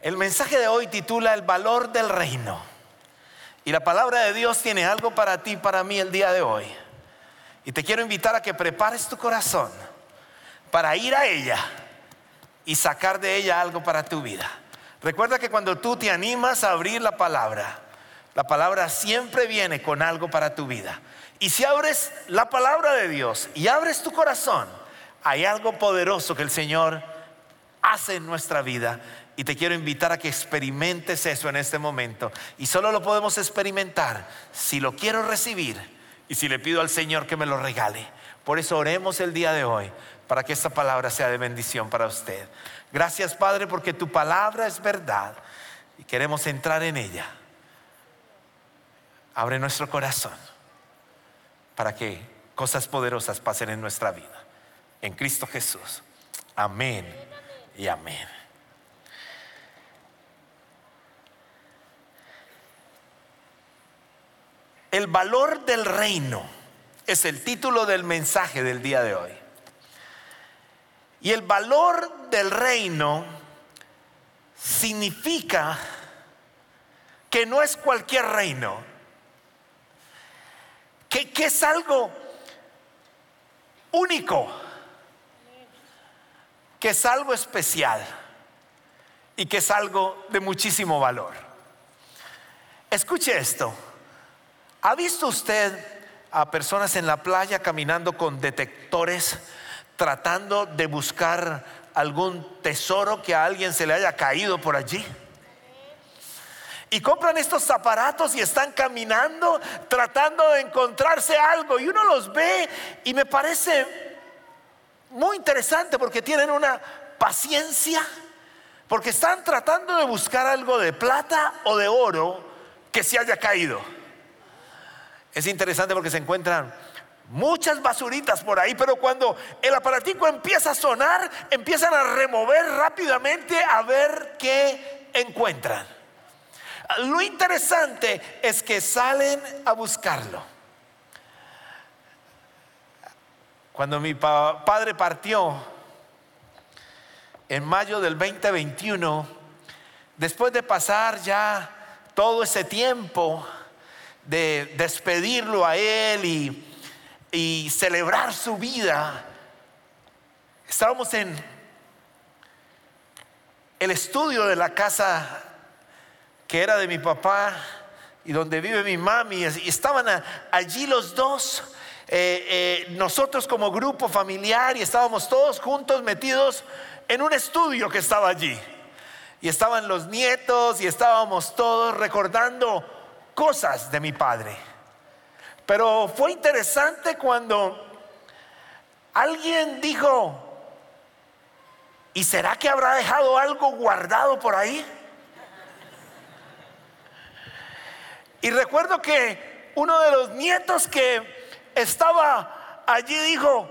El mensaje de hoy titula El valor del reino. Y la palabra de Dios tiene algo para ti, para mí el día de hoy. Y te quiero invitar a que prepares tu corazón para ir a ella y sacar de ella algo para tu vida. Recuerda que cuando tú te animas a abrir la palabra, la palabra siempre viene con algo para tu vida. Y si abres la palabra de Dios y abres tu corazón, hay algo poderoso que el Señor hace en nuestra vida. Y te quiero invitar a que experimentes eso en este momento. Y solo lo podemos experimentar si lo quiero recibir y si le pido al Señor que me lo regale. Por eso oremos el día de hoy para que esta palabra sea de bendición para usted. Gracias Padre porque tu palabra es verdad y queremos entrar en ella. Abre nuestro corazón para que cosas poderosas pasen en nuestra vida. En Cristo Jesús. Amén y amén. El valor del reino es el título del mensaje del día de hoy. Y el valor del reino significa que no es cualquier reino, que, es algo único, que es algo especial y que es algo de muchísimo valor. Escuche esto. ¿Ha visto usted a personas en la playa caminando con detectores tratando de buscar algún tesoro que a alguien se le haya caído por allí? Y compran estos aparatos y están caminando tratando de encontrarse algo. Y uno los ve y me parece muy interesante porque tienen una paciencia, porque están tratando de buscar algo de plata o de oro que se haya caído. Es interesante porque se encuentran muchas basuritas por ahí, pero cuando el aparatico empieza a sonar, empiezan a remover rápidamente a ver qué encuentran. Lo interesante es que salen a buscarlo. Cuando mi padre partió en mayo del 2021, después de pasar ya todo ese tiempo, de despedirlo a él y, celebrar su vida, estábamos en el estudio de la casa que era de mi papá y donde vive mi mami, y estaban allí los dos, eh, eh, nosotros como grupo familiar, y estábamos todos juntos metidos en un estudio que estaba allí. Y estaban los nietos y estábamos todos recordando cosas de mi padre. Pero fue interesante cuando alguien dijo, ¿y será que habrá dejado algo guardado por ahí? Y recuerdo que uno de los nietos que estaba allí dijo,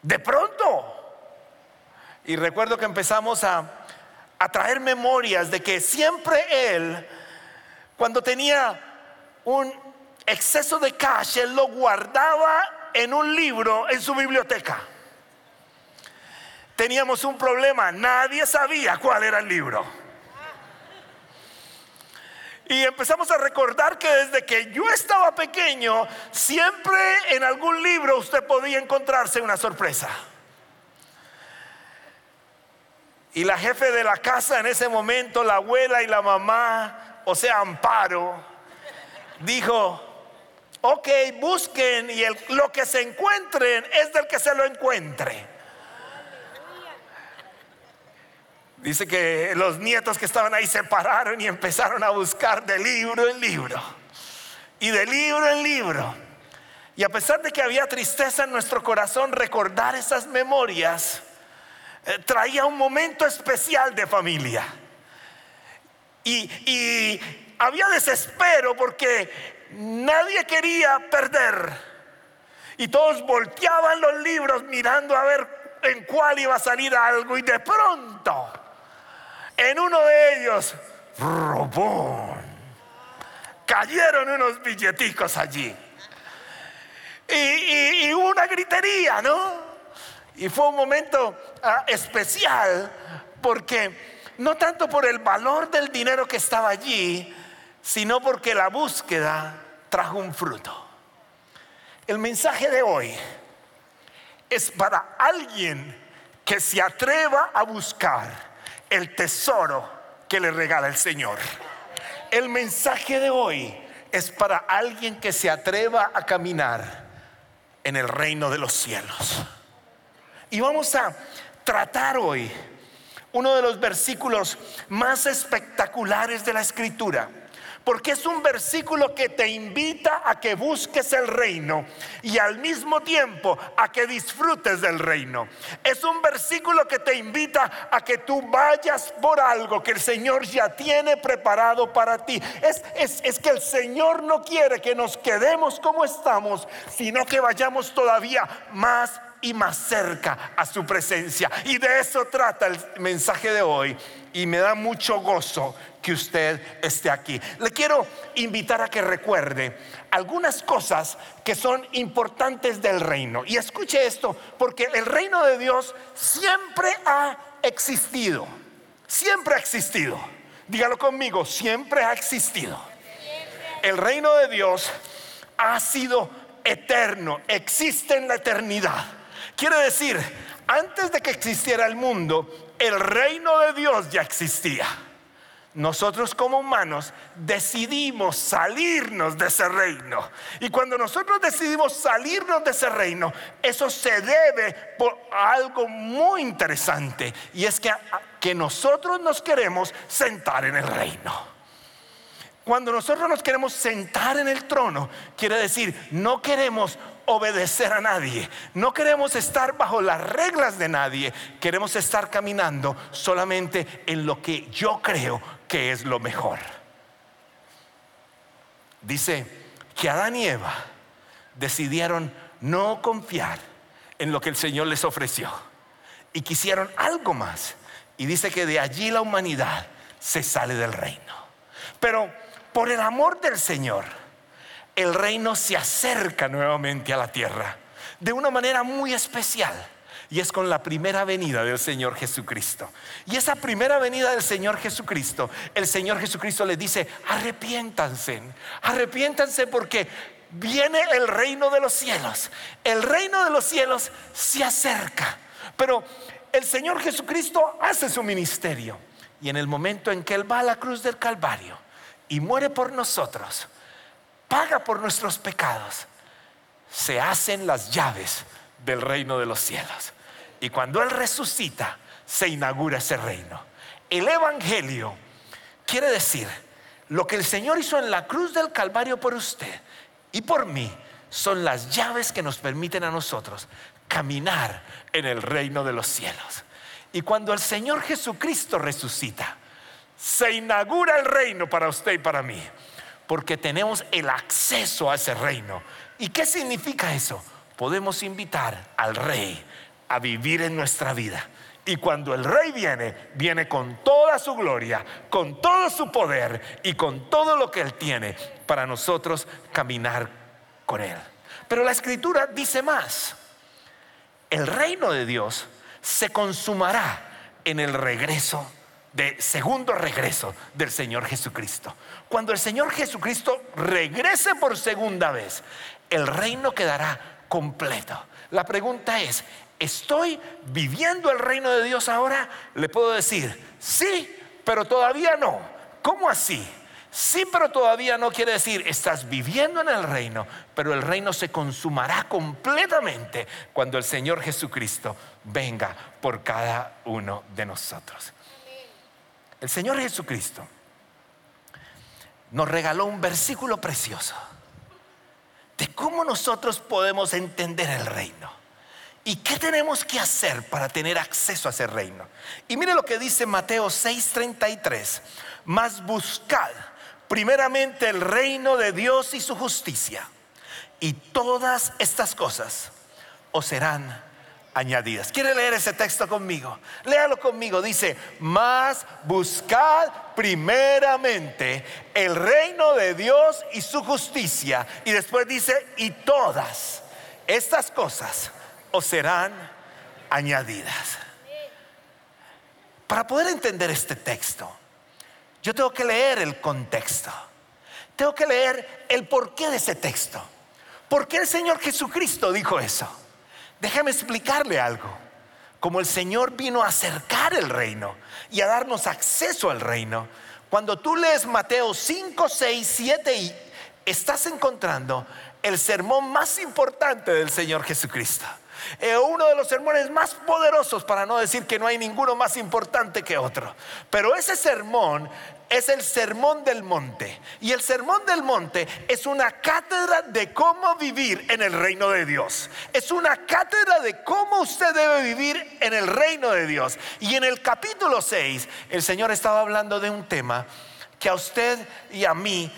de pronto, y recuerdo que empezamos a a traer memorias de que siempre él, cuando tenía un exceso de cash, él lo guardaba en un libro en su biblioteca. Teníamos un problema, nadie sabía cuál era el libro. Y empezamos a recordar que desde que yo estaba pequeño, siempre en algún libro usted podía encontrarse una sorpresa. Y la jefe de la casa en ese momento, la abuela y la mamá, o sea, Amparo, dijo, ok, busquen y lo que se encuentren es del que se lo encuentre. Dice que los nietos que estaban ahí se pararon y empezaron a buscar de libro en libro. Y de libro en libro. Y a pesar de que había tristeza en nuestro corazón, recordar esas memorias traía un momento especial de familia. Y, había desespero porque nadie quería perder. Y todos volteaban los libros mirando a ver en cuál iba a salir algo. Y de pronto, en uno de ellos, robón, cayeron unos billeticos allí. Y, y, y una gritería, ¿no? Y fue un momento ah, especial porque no tanto por el valor del dinero que estaba allí, sino porque la búsqueda trajo un fruto. El mensaje de hoy es para alguien que se atreva a buscar el tesoro que le regala el Señor. El mensaje de hoy es para alguien que se atreva a caminar en el reino de los cielos. Y vamos a tratar hoy uno de los versículos más espectaculares de la escritura porque es un versículo que te invita a que busques el reino y al mismo tiempo a que disfrutes del reino. Es un versículo que te invita a que tú vayas por algo que el Señor ya tiene preparado para ti. Es, es que el Señor no quiere que nos quedemos como estamos, sino que vayamos todavía más y más cerca a su presencia. Y de eso trata el mensaje de hoy. Y me da mucho gozo que usted esté aquí. Le quiero invitar a que recuerde algunas cosas que son importantes del reino. Y escuche esto, porque el reino de Dios siempre ha existido. Siempre ha existido. Dígalo conmigo, siempre ha existido. El reino de Dios ha sido eterno, existe en la eternidad. Quiere decir, antes de que existiera el mundo, el reino de Dios ya existía nosotros como humanos decidimos salirnos de ese reino. Y cuando nosotros decidimos salirnos de ese reino, eso se debe por algo muy interesante. Y es que, que nosotros nos queremos sentar en el reino. Cuando nosotros nos queremos sentar en el trono, quiere decir, no queremos obedecer a nadie, no queremos estar bajo las reglas de nadie, queremos estar caminando solamente en lo que yo creo que es lo mejor. Dice que Adán y Eva decidieron no confiar en lo que el Señor les ofreció y quisieron algo más. Y dice que de allí la humanidad se sale del reino. Pero por el amor del Señor, el reino se acerca nuevamente a la tierra de una manera muy especial y es con la primera venida del Señor Jesucristo. Y esa primera venida del Señor Jesucristo, el Señor Jesucristo le dice, arrepiéntanse, arrepiéntanse porque viene el reino de los cielos. El reino de los cielos se acerca. Pero el Señor Jesucristo hace su ministerio. Y en el momento en que Él va a la cruz del Calvario y muere por nosotros, paga por nuestros pecados, se hacen las llaves del reino de los cielos. Y cuando Él resucita, se inaugura ese reino. El Evangelio quiere decir, lo que el Señor hizo en la cruz del Calvario por usted y por mí son las llaves que nos permiten a nosotros caminar en el reino de los cielos. Y cuando el Señor Jesucristo resucita, se inaugura el reino para usted y para mí, porque tenemos el acceso a ese reino. ¿Y qué significa eso? Podemos invitar al rey a vivir en nuestra vida. Y cuando el rey viene, viene con toda su gloria, con todo su poder y con todo lo que él tiene para nosotros caminar con él. Pero la escritura dice más. El reino de Dios se consumará en el regreso de segundo regreso del Señor Jesucristo. Cuando el Señor Jesucristo regrese por segunda vez, el reino quedará completo. La pregunta es, ¿Estoy viviendo el reino de Dios ahora? Le puedo decir, sí, pero todavía no. ¿Cómo así? Sí, pero todavía no quiere decir, estás viviendo en el reino, pero el reino se consumará completamente cuando el Señor Jesucristo venga por cada uno de nosotros. El Señor Jesucristo nos regaló un versículo precioso de cómo nosotros podemos entender el reino. ¿Y qué tenemos que hacer para tener acceso a ese reino? Y mire lo que dice Mateo 6:33. Más buscad primeramente el reino de Dios y su justicia. Y todas estas cosas os serán añadidas. ¿Quiere leer ese texto conmigo? Léalo conmigo. Dice, más buscad primeramente el reino de Dios y su justicia. Y después dice, y todas estas cosas os serán añadidas. Para poder entender este texto, yo tengo que leer el contexto. Tengo que leer el porqué de ese texto. ¿Por qué el Señor Jesucristo dijo eso? Déjame explicarle algo. Como el Señor vino a acercar el reino y a darnos acceso al reino, cuando tú lees Mateo 5, 6, 7 y estás encontrando el sermón más importante del Señor Jesucristo. Eh, uno de los sermones más poderosos, para no decir que no hay ninguno más importante que otro. Pero ese sermón es el sermón del monte. Y el sermón del monte es una cátedra de cómo vivir en el reino de Dios. Es una cátedra de cómo usted debe vivir en el reino de Dios. Y en el capítulo 6, el Señor estaba hablando de un tema que a usted y a mí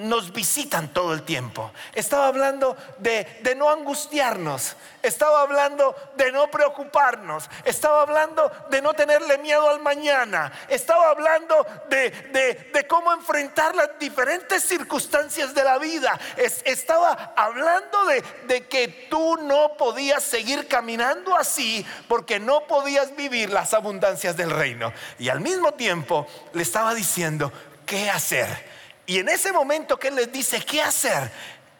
nos visitan todo el tiempo. Estaba hablando de, no angustiarnos. Estaba hablando de no preocuparnos. Estaba hablando de no tenerle miedo al mañana. Estaba hablando de, cómo enfrentar las diferentes circunstancias de la vida. estaba hablando de que tú no podías seguir caminando así porque no podías vivir las abundancias del reino. Y al mismo tiempo le estaba diciendo, ¿qué hacer? Y en ese momento que Él les dice qué hacer,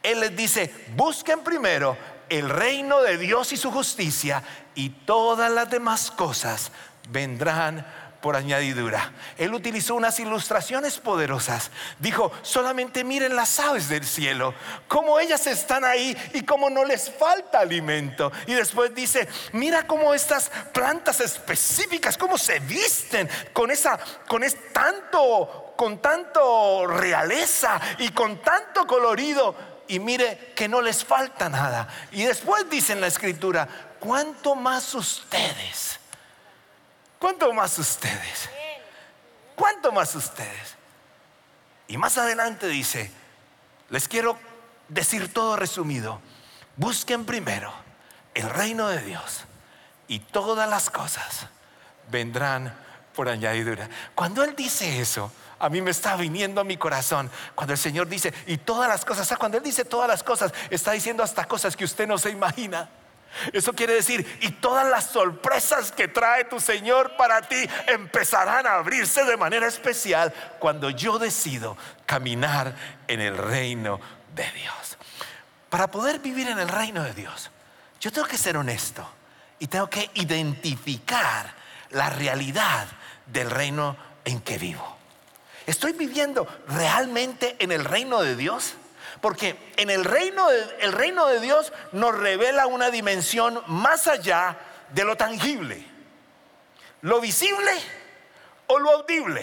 Él les dice, busquen primero el reino de Dios y su justicia y todas las demás cosas vendrán por añadidura. Él utilizó unas ilustraciones poderosas. Dijo, solamente miren las aves del cielo, cómo ellas están ahí y cómo no les falta alimento. Y después dice, mira cómo estas plantas específicas, cómo se visten con esa, con es tanto con tanto realeza y con tanto colorido y mire que no les falta nada. Y después dice en la escritura, ¿cuánto más ustedes? ¿Cuánto más ustedes? ¿Cuánto más ustedes? Y más adelante dice, les quiero decir todo resumido, busquen primero el reino de Dios y todas las cosas vendrán por añadidura. Cuando Él dice eso, a mí me está viniendo a mi corazón cuando el Señor dice, y todas las cosas, cuando Él dice todas las cosas, está diciendo hasta cosas que usted no se imagina. Eso quiere decir, y todas las sorpresas que trae tu Señor para ti empezarán a abrirse de manera especial cuando yo decido caminar en el reino de Dios. Para poder vivir en el reino de Dios, yo tengo que ser honesto y tengo que identificar la realidad del reino en que vivo. ¿Estoy viviendo realmente en el reino de Dios? Porque en el reino de, el reino de Dios nos revela una dimensión más allá de lo tangible. Lo visible o lo audible.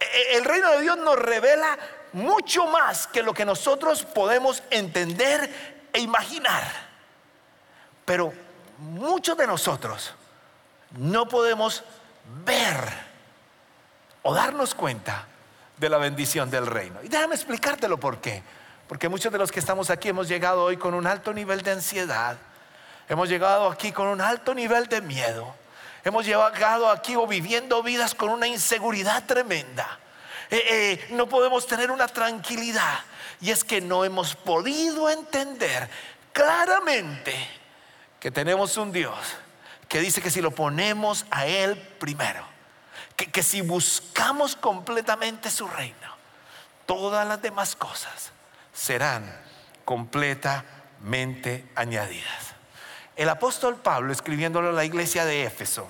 E, e, el reino de Dios nos revela mucho más que lo que nosotros podemos entender e imaginar. Pero muchos de nosotros no podemos ver o darnos cuenta de la bendición del reino. Y déjame explicártelo por qué. Porque muchos de los que estamos aquí hemos llegado hoy con un alto nivel de ansiedad. Hemos llegado aquí con un alto nivel de miedo. Hemos llegado aquí o viviendo vidas con una inseguridad tremenda. Eh, eh, no podemos tener una tranquilidad. Y es que no hemos podido entender claramente que tenemos un Dios que dice que si lo ponemos a Él primero, que, si buscamos completamente su reino, todas las demás cosas serán completamente añadidas. El apóstol Pablo, escribiéndolo a la iglesia de Éfeso,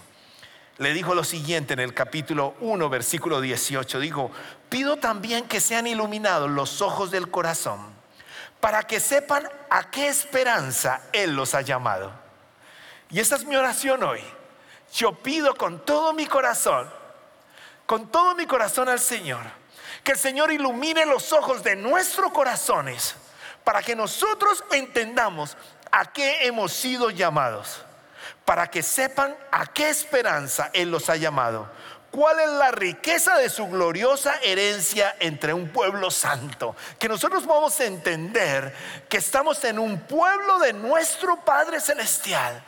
le dijo lo siguiente en el capítulo 1, versículo 18. Dijo, pido también que sean iluminados los ojos del corazón para que sepan a qué esperanza Él los ha llamado. Y esta es mi oración hoy. Yo pido con todo mi corazón con todo mi corazón al Señor. Que el Señor ilumine los ojos de nuestros corazones para que nosotros entendamos a qué hemos sido llamados. Para que sepan a qué esperanza Él los ha llamado. ¿Cuál es la riqueza de su gloriosa herencia entre un pueblo santo? Que nosotros vamos a entender que estamos en un pueblo de nuestro Padre Celestial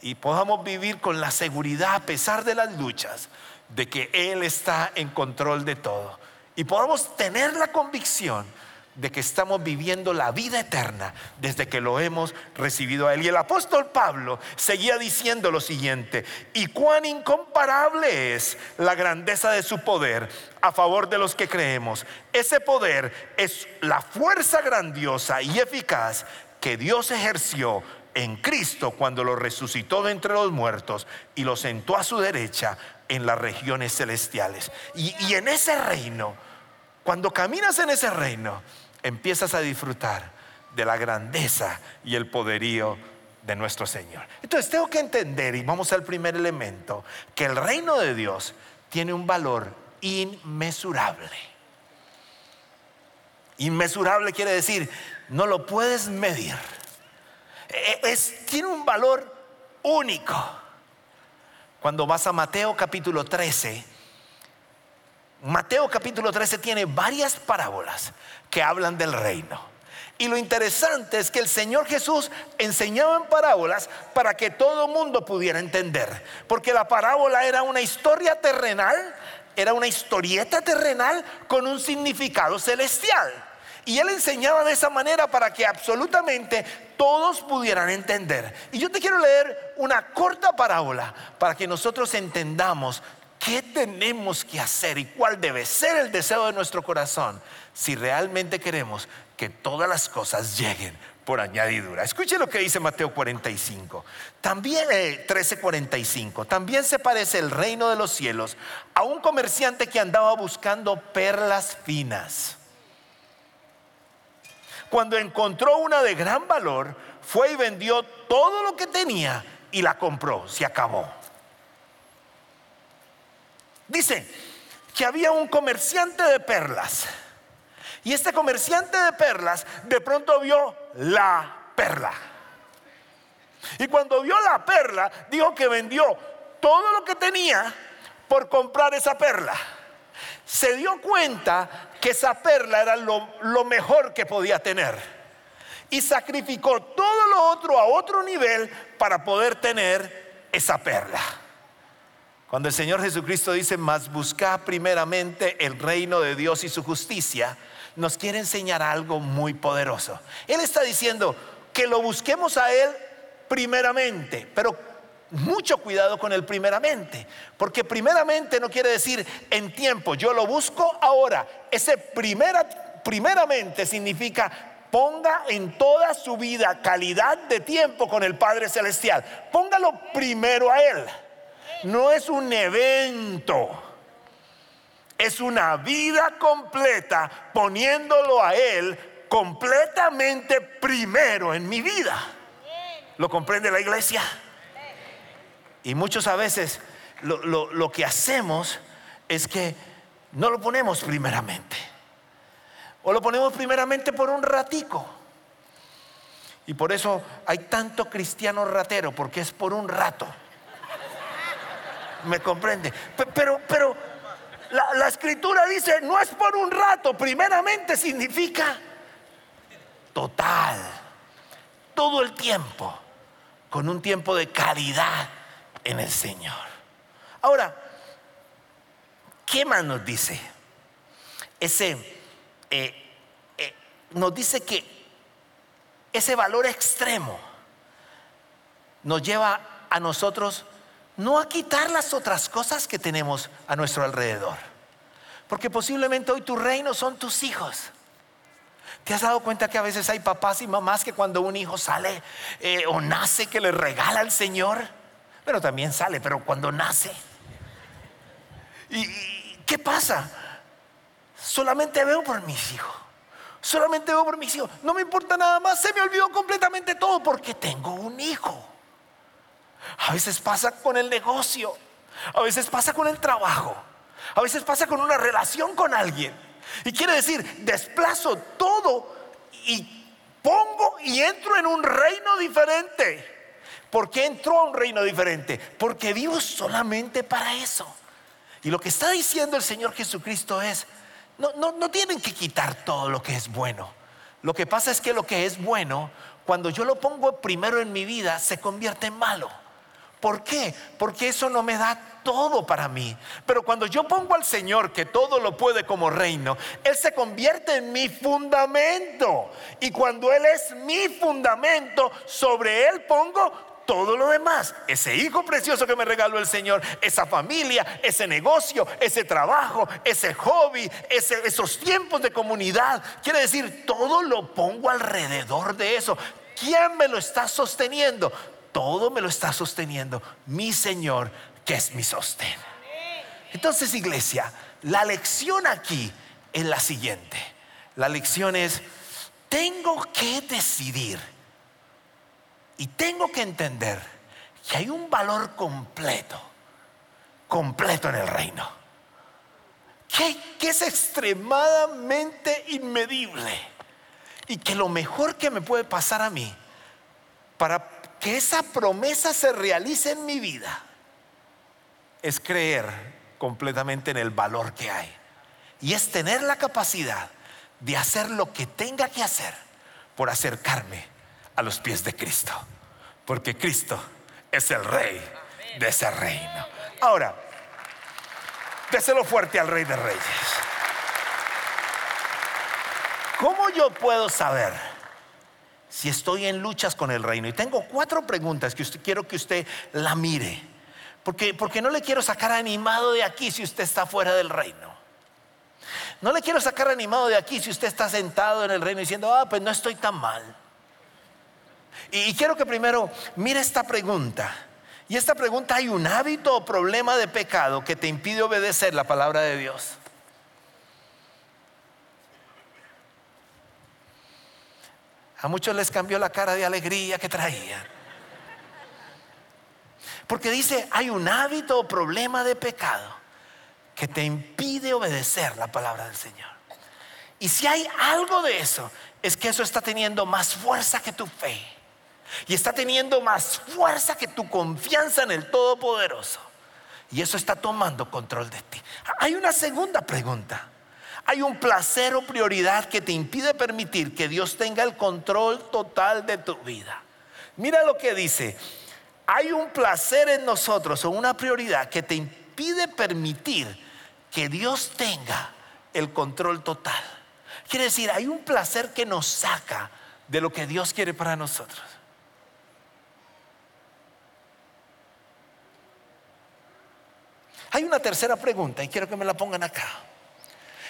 y podamos vivir con la seguridad a pesar de las luchas de que Él está en control de todo. Y podamos tener la convicción de que estamos viviendo la vida eterna desde que lo hemos recibido a Él. Y el apóstol Pablo seguía diciendo lo siguiente, y cuán incomparable es la grandeza de su poder a favor de los que creemos. Ese poder es la fuerza grandiosa y eficaz que Dios ejerció en Cristo cuando lo resucitó de entre los muertos y lo sentó a su derecha en las regiones celestiales. Y, en ese reino, cuando caminas en ese reino, empiezas a disfrutar de la grandeza y el poderío de nuestro Señor. Entonces tengo que entender, y vamos al primer elemento, que el reino de Dios tiene un valor inmesurable. Inmesurable quiere decir, no lo puedes medir. E, es, tiene un valor único. Cuando vas a Mateo capítulo 13, Mateo capítulo 13 tiene varias parábolas que hablan del reino. Y lo interesante es que el Señor Jesús enseñaba en parábolas para que todo mundo pudiera entender. Porque la parábola era una historia terrenal, era una historieta terrenal con un significado celestial. Y él enseñaba de esa manera para que absolutamente todos pudieran entender. Y yo te quiero leer una corta parábola para que nosotros entendamos qué tenemos que hacer y cuál debe ser el deseo de nuestro corazón si realmente queremos que todas las cosas lleguen por añadidura. Escuche lo que dice Mateo 45. También 13:45. Eh, También se parece el reino de los cielos a un comerciante que andaba buscando perlas finas. Cuando encontró una de gran valor, fue y vendió todo lo que tenía y la compró. Se acabó. Dice que había un comerciante de perlas y este comerciante de perlas de pronto vio la perla. Y cuando vio la perla, dijo que vendió todo lo que tenía por comprar esa perla. Se dio cuenta que esa perla era lo, mejor que podía tener. Y sacrificó todo lo otro a otro nivel para poder tener esa perla. Cuando el Señor Jesucristo dice, más busca primeramente el reino de Dios y su justicia, nos quiere enseñar algo muy poderoso. Él está diciendo que lo busquemos a Él primeramente, pero mucho cuidado con el primeramente, porque primeramente no quiere decir en tiempo, yo lo busco ahora. Ese primera, primeramente significa ponga en toda su vida calidad de tiempo con el Padre Celestial. Póngalo primero a Él. No es un evento es una vida completa poniéndolo a Él completamente primero en mi vida. ¿Lo comprende la iglesia? Y muchos a veces lo, que hacemos es que no lo ponemos primeramente. O lo ponemos primeramente por un ratico. Y por eso hay tanto cristiano ratero, porque es por un rato. ¿Me comprende? Pero, pero la, escritura dice, no es por un rato, primeramente significa total, todo el tiempo, con un tiempo de calidad en el Señor. Ahora, ¿qué más nos dice? Ese eh, eh, nos dice que ese valor extremo nos lleva a nosotros no a quitar las otras cosas que tenemos a nuestro alrededor. Porque posiblemente hoy tu reino son tus hijos. ¿Te has dado cuenta que a veces hay papás y mamás que cuando un hijo sale eh, o nace que le regala al Señor? Pero también sale, pero cuando nace. ¿Y qué pasa? Solamente veo por mis hijos. Solamente veo por mis hijos. No me importa nada más. Se me olvidó completamente todo porque tengo un hijo. A veces pasa con el negocio. A veces pasa con el trabajo. A veces pasa con una relación con alguien. Y quiere decir, desplazo todo y pongo y entro en un reino diferente. ¿Por qué entró a un reino diferente? Porque vivo solamente para eso. Y lo que está diciendo el Señor Jesucristo es, no, no, no tienen que quitar todo lo que es bueno. Lo que pasa es que lo que es bueno, cuando yo lo pongo primero en mi vida, se convierte en malo. ¿Por qué? Porque eso no me da todo para mí. Pero cuando yo pongo al Señor que todo lo puede como reino, Él se convierte en mi fundamento. Y cuando Él es mi fundamento, sobre Él pongo todo lo demás, ese hijo precioso que me regaló el Señor, esa familia, ese negocio, ese trabajo, ese hobby, esos tiempos de comunidad, quiere decir, todo lo pongo alrededor de eso. ¿Quién me lo está sosteniendo? Todo me lo está sosteniendo mi Señor, que es mi sostén. Entonces, iglesia, la lección aquí es la siguiente. La lección es, tengo que decidir y tengo que entender que hay un valor completo, completo en el reino, que, que es extremadamente inmedible y que lo mejor que me puede pasar a mí para que esa promesa se realice en mi vida es creer completamente en el valor que hay. Y es tener la capacidad de hacer lo que tenga que hacer por acercarme a los pies de Cristo. Porque Cristo es el rey de ese reino. Ahora, déselo fuerte al rey de reyes. ¿Cómo yo puedo saber? si estoy en luchas con el reino. Y tengo cuatro preguntas que usted, quiero que usted la mire. Porque, porque no le quiero sacar animado de aquí si usted está fuera del reino. No le quiero sacar animado de aquí si usted está sentado en el reino diciendo, ah, pues no estoy tan mal. Y, quiero que primero mire esta pregunta. Y esta pregunta, ¿hay un hábito o problema de pecado que te impide obedecer la palabra de Dios? A muchos les cambió la cara de alegría que traían. Porque dice, hay un hábito o problema de pecado que te impide obedecer la palabra del Señor. Y si hay algo de eso, es que eso está teniendo más fuerza que tu fe. Y está teniendo más fuerza que tu confianza en el Todopoderoso. Y eso está tomando control de ti. Hay una segunda pregunta. Hay un placer o prioridad que te impide permitir que Dios tenga el control total de tu vida. Mira lo que dice. Hay un placer en nosotros o una prioridad que te impide permitir que Dios tenga el control total. Quiere decir, hay un placer que nos saca de lo que Dios quiere para nosotros. Hay una tercera pregunta y quiero que me la pongan acá.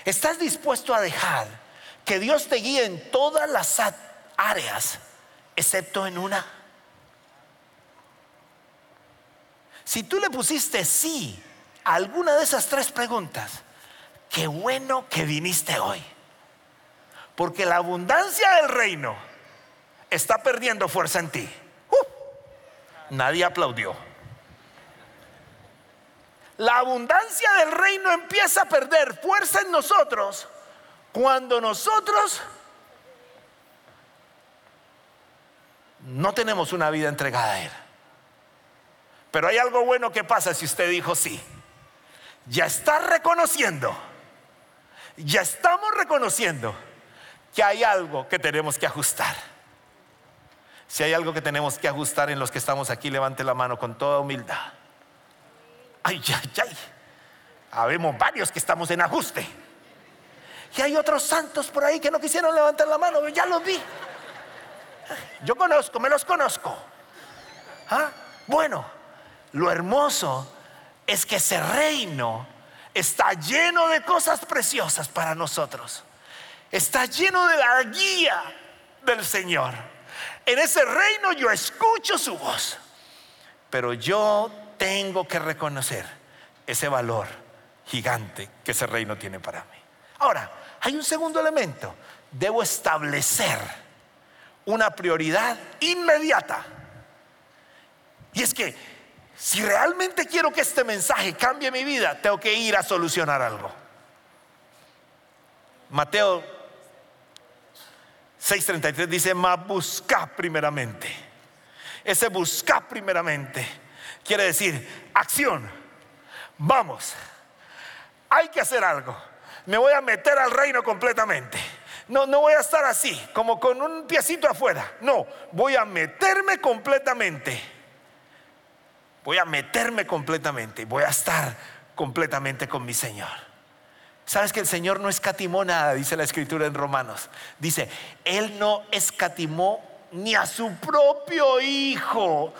¿Estás dispuesto a dejar que Dios te guíe en todas las áreas, excepto en una? Si tú le pusiste sí a alguna de esas tres preguntas, qué bueno que viniste hoy. Porque la abundancia del reino está perdiendo fuerza en ti. Uh, nadie aplaudió la abundancia del reino empieza a perder fuerza en nosotros cuando nosotros no tenemos una vida entregada a Él. Pero hay algo bueno que pasa si usted dijo sí. Ya está reconociendo, ya estamos reconociendo que hay algo que tenemos que ajustar. Si hay algo que tenemos que ajustar en los que estamos aquí, levante la mano con toda humildad. Ay, ay, ay. Habemos varios que estamos en ajuste. Y hay otros santos por ahí que no quisieron levantar la mano, ya los vi. Yo conozco, me los conozco. ¿Ah? Bueno, lo hermoso es que ese reino está lleno de cosas preciosas para nosotros. Está lleno de la guía del Señor. En ese reino yo escucho su voz, pero yo tengo que reconocer ese valor gigante que ese reino tiene para mí. Ahora, hay un segundo elemento. Debo establecer una prioridad inmediata. Y es que si realmente quiero que este mensaje cambie mi vida, tengo que ir a solucionar algo. Mateo 6:33 dice, mas busca primeramente. Ese busca primeramente quiere decir acción. Vamos, hay que hacer algo. Me voy a meter al reino completamente. No, no voy a estar así, como con un piecito afuera. No, voy a meterme completamente. voy a meterme completamente, voy a estar completamente con mi Señor. Sabes que el Señor no escatimó nada, dice la escritura en Romanos. Dice, Él no escatimó ni a su propio Hijo,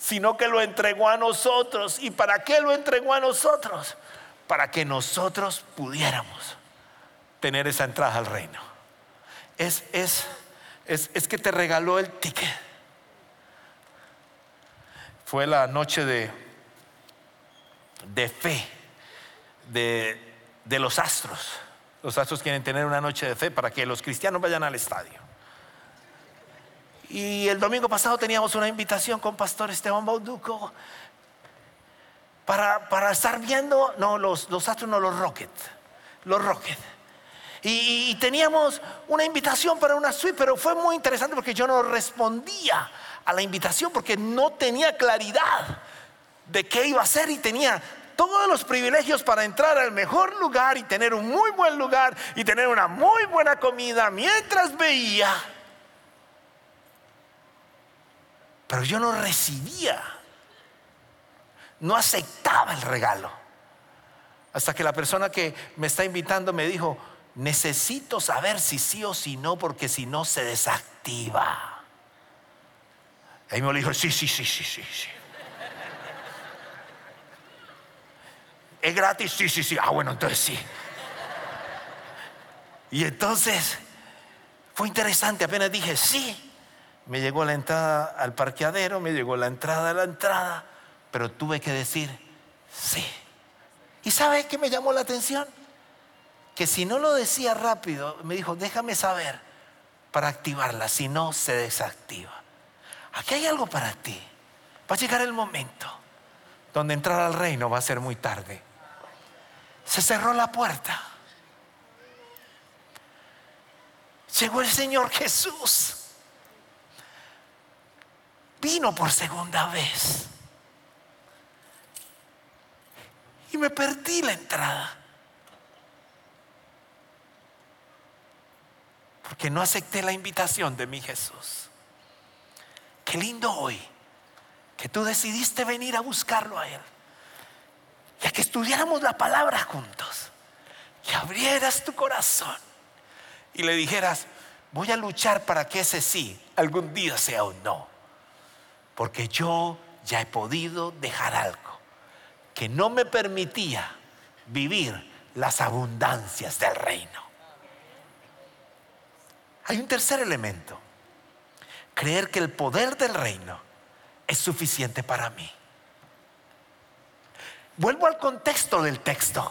sino que lo entregó a nosotros. ¿Y para qué lo entregó a nosotros? Para que nosotros pudiéramos tener esa entrada al reino. Es, es, es, es que te regaló el ticket. Fue la noche de, de fe, de, de los astros. Los astros quieren tener una noche de fe para que los cristianos vayan al estadio. Y el domingo pasado teníamos una invitación con Pastor Esteban Bauduco para, para estar viendo, no, los, los astros, no, los rockets, los rockets. Y, y, teníamos una invitación para una suite, pero fue muy interesante porque yo no respondía a la invitación porque no tenía claridad de qué iba a hacer y tenía todos los privilegios para entrar al mejor lugar y tener un muy buen lugar y tener una muy buena comida mientras veía. Pero yo no recibía, no aceptaba el regalo. Hasta que la persona que me está invitando me dijo, necesito saber si sí o si no, porque si no se desactiva. Y me dijo, sí, sí, sí, sí, sí, sí. ¿Es gratis? Sí, sí, sí. Ah, bueno, entonces sí. Y entonces fue interesante, apenas dije sí. Me llegó la entrada al parqueadero, me llegó la entrada a la entrada, pero tuve que decir sí. ¿Y sabe qué me llamó la atención? Que si no lo decía rápido, me dijo, déjame saber para activarla, si no se desactiva. Aquí hay algo para ti. Va a llegar el momento donde entrar al reino va a ser muy tarde se cerró la puerta. Llegó el Señor Jesús. Vino por segunda vez. Y me perdí la entrada. Porque no acepté la invitación de mi Jesús. Qué lindo hoy que tú decidiste venir a buscarlo a Él ya que estudiáramos la palabra juntos y abrieras tu corazón y le dijeras, voy a luchar para que ese sí algún día sea un no, porque yo ya he podido dejar algo que no me permitía vivir las abundancias del reino. Hay un tercer elemento, creer que el poder del reino es suficiente para mí. Vuelvo al contexto del texto.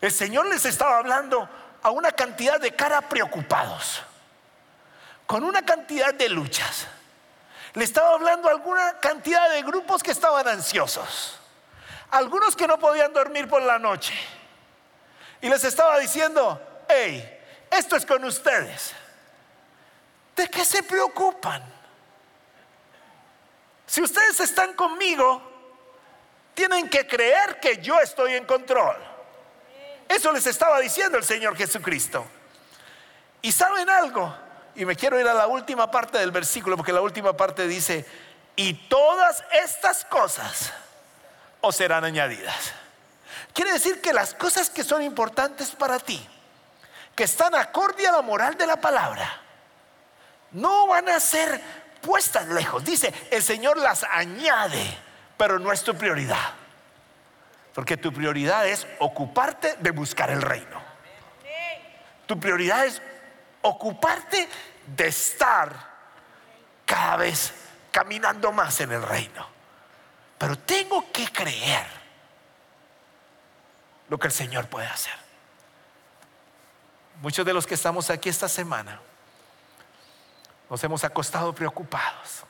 El Señor les estaba hablando a una cantidad de cara preocupados, con una cantidad de luchas. Le estaba hablando a alguna cantidad de grupos que estaban ansiosos, algunos que no podían dormir por la noche. Y les estaba diciendo, hey, esto es con ustedes. ¿De qué se preocupan? Si ustedes están conmigo, tienen que creer que yo estoy en control. Eso les estaba diciendo el Señor Jesucristo. Y saben algo, y me quiero ir a la última parte del versículo, porque la última parte dice, y todas estas cosas os serán añadidas. Quiere decir que las cosas que son importantes para ti, que están acorde a la moral de la palabra, no van a ser puestas lejos. Dice, el Señor las añade pero no es tu prioridad. Porque tu prioridad es ocuparte de buscar el reino. Tu prioridad es ocuparte de estar cada vez caminando más en el reino. Pero tengo que creer lo que el Señor puede hacer. Muchos de los que estamos aquí esta semana nos hemos acostado preocupados.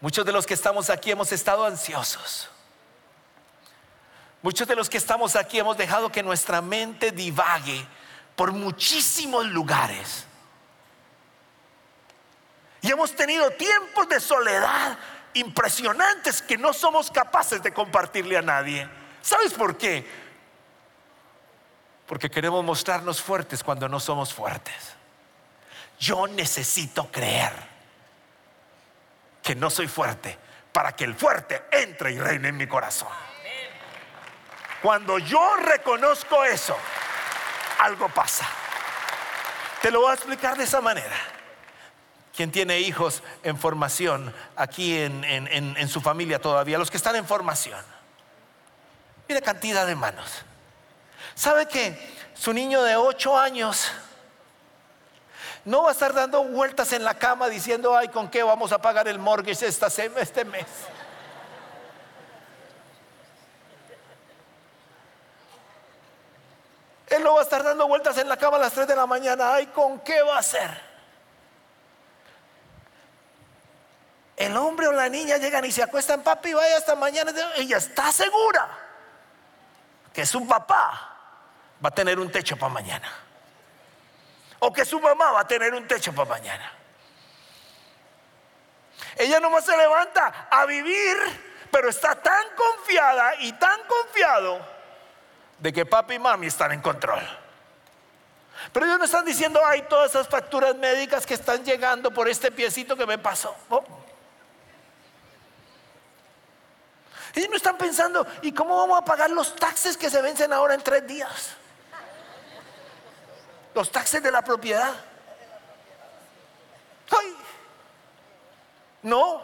Muchos de los que estamos aquí hemos estado ansiosos. Muchos de los que estamos aquí hemos dejado que nuestra mente divague por muchísimos lugares. Y hemos tenido tiempos de soledad impresionantes que no somos capaces de compartirle a nadie. ¿Sabes por qué? Porque queremos mostrarnos fuertes cuando no somos fuertes. Yo necesito creer que no soy fuerte para que el fuerte entre y reine en mi corazón. Cuando yo reconozco eso, algo pasa. Te lo voy a explicar de esa manera. Quien tiene hijos en formación aquí en, su familia todavía, los que están en formación. Mira cantidad de manos. ¿Sabe que su niño de 8 años no va a estar dando vueltas en la cama diciendo, ay, ¿con qué vamos a pagar el mortgage este mes? Él no va a estar dando vueltas en la cama a las 3 de la mañana, ay, ¿con qué va a hacer? El hombre o la niña llegan y se acuestan, papi, vaya hasta mañana. Ella está segura que su papá va a tener un techo para mañana. O que su mamá va a tener un techo para mañana. Ella nomás se levanta a vivir, pero está tan confiada y tan confiado de que papi y mami están en control. Pero ellos no están diciendo, hay todas esas facturas médicas que están llegando por este piecito que me pasó. Ellos no están pensando, ¿y cómo vamos a pagar los taxes que se vencen ahora en tres días? Los taxes de la propiedad. ¡Ay! No,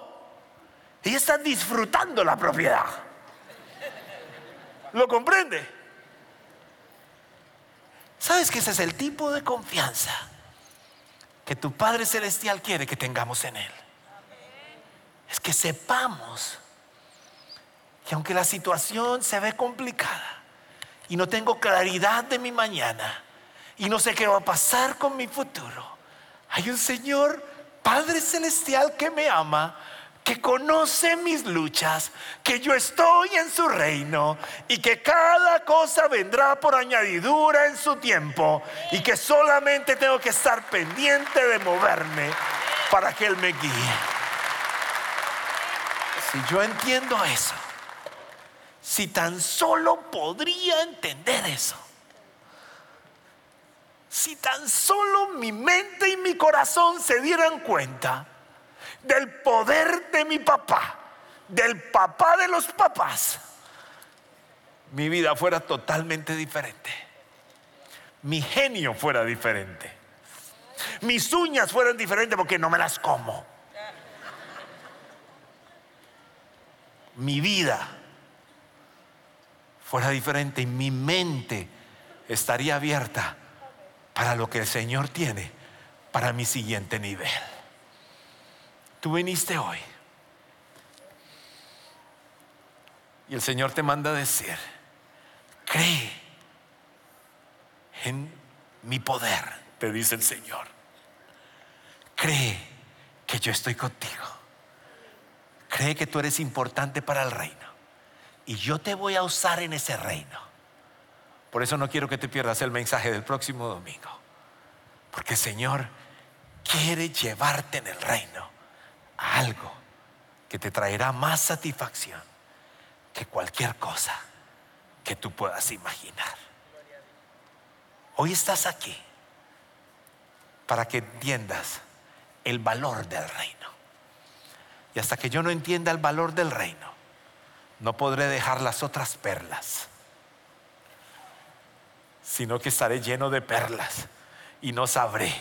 ellos están disfrutando la propiedad. ¿Lo comprende? ¿Sabes que ese es el tipo de confianza que tu Padre Celestial quiere que tengamos en Él? Es que sepamos que aunque la situación se ve complicada y no tengo claridad de mi mañana y no sé qué va a pasar con mi futuro, hay un Señor Padre Celestial que me ama, que conoce mis luchas, que yo estoy en su reino y que cada cosa vendrá por añadidura en su tiempo y que solamente tengo que estar pendiente de moverme para que Él me guíe. Si yo entiendo eso, si tan solo podría entender eso. Si tan solo mi mente y mi corazón se dieran cuenta del poder de mi papá, del papá de los papás, mi vida fuera totalmente diferente. Mi genio fuera diferente. Mis uñas fueran diferentes porque no me las como. Mi vida fuera diferente y mi mente estaría abierta para lo que el Señor tiene para mi siguiente nivel. Tú viniste hoy y el Señor te manda a decir, cree en mi poder, te dice el Señor. Cree que yo estoy contigo. Cree que tú eres importante para el reino y yo te voy a usar en ese reino. Por eso no quiero que te pierdas el mensaje del próximo domingo. Porque el Señor quiere llevarte en el reino algo que te traerá más satisfacción que cualquier cosa que tú puedas imaginar. Hoy estás aquí para que entiendas el valor del reino. Y hasta que yo no entienda el valor del reino, no podré dejar las otras perlas, sino que estaré lleno de perlas y no sabré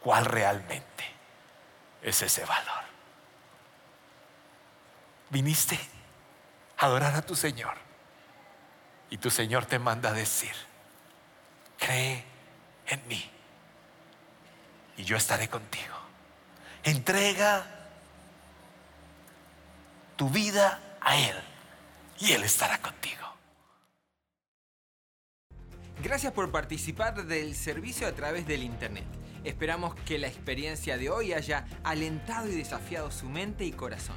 cuál realmente es ese valor. Viniste a adorar a tu Señor y tu Señor te manda a decir, cree en mí y yo estaré contigo. Entrega tu vida a Él y Él estará contigo. Gracias por participar del servicio a través del Internet. Esperamos que la experiencia de hoy haya alentado y desafiado su mente y corazón.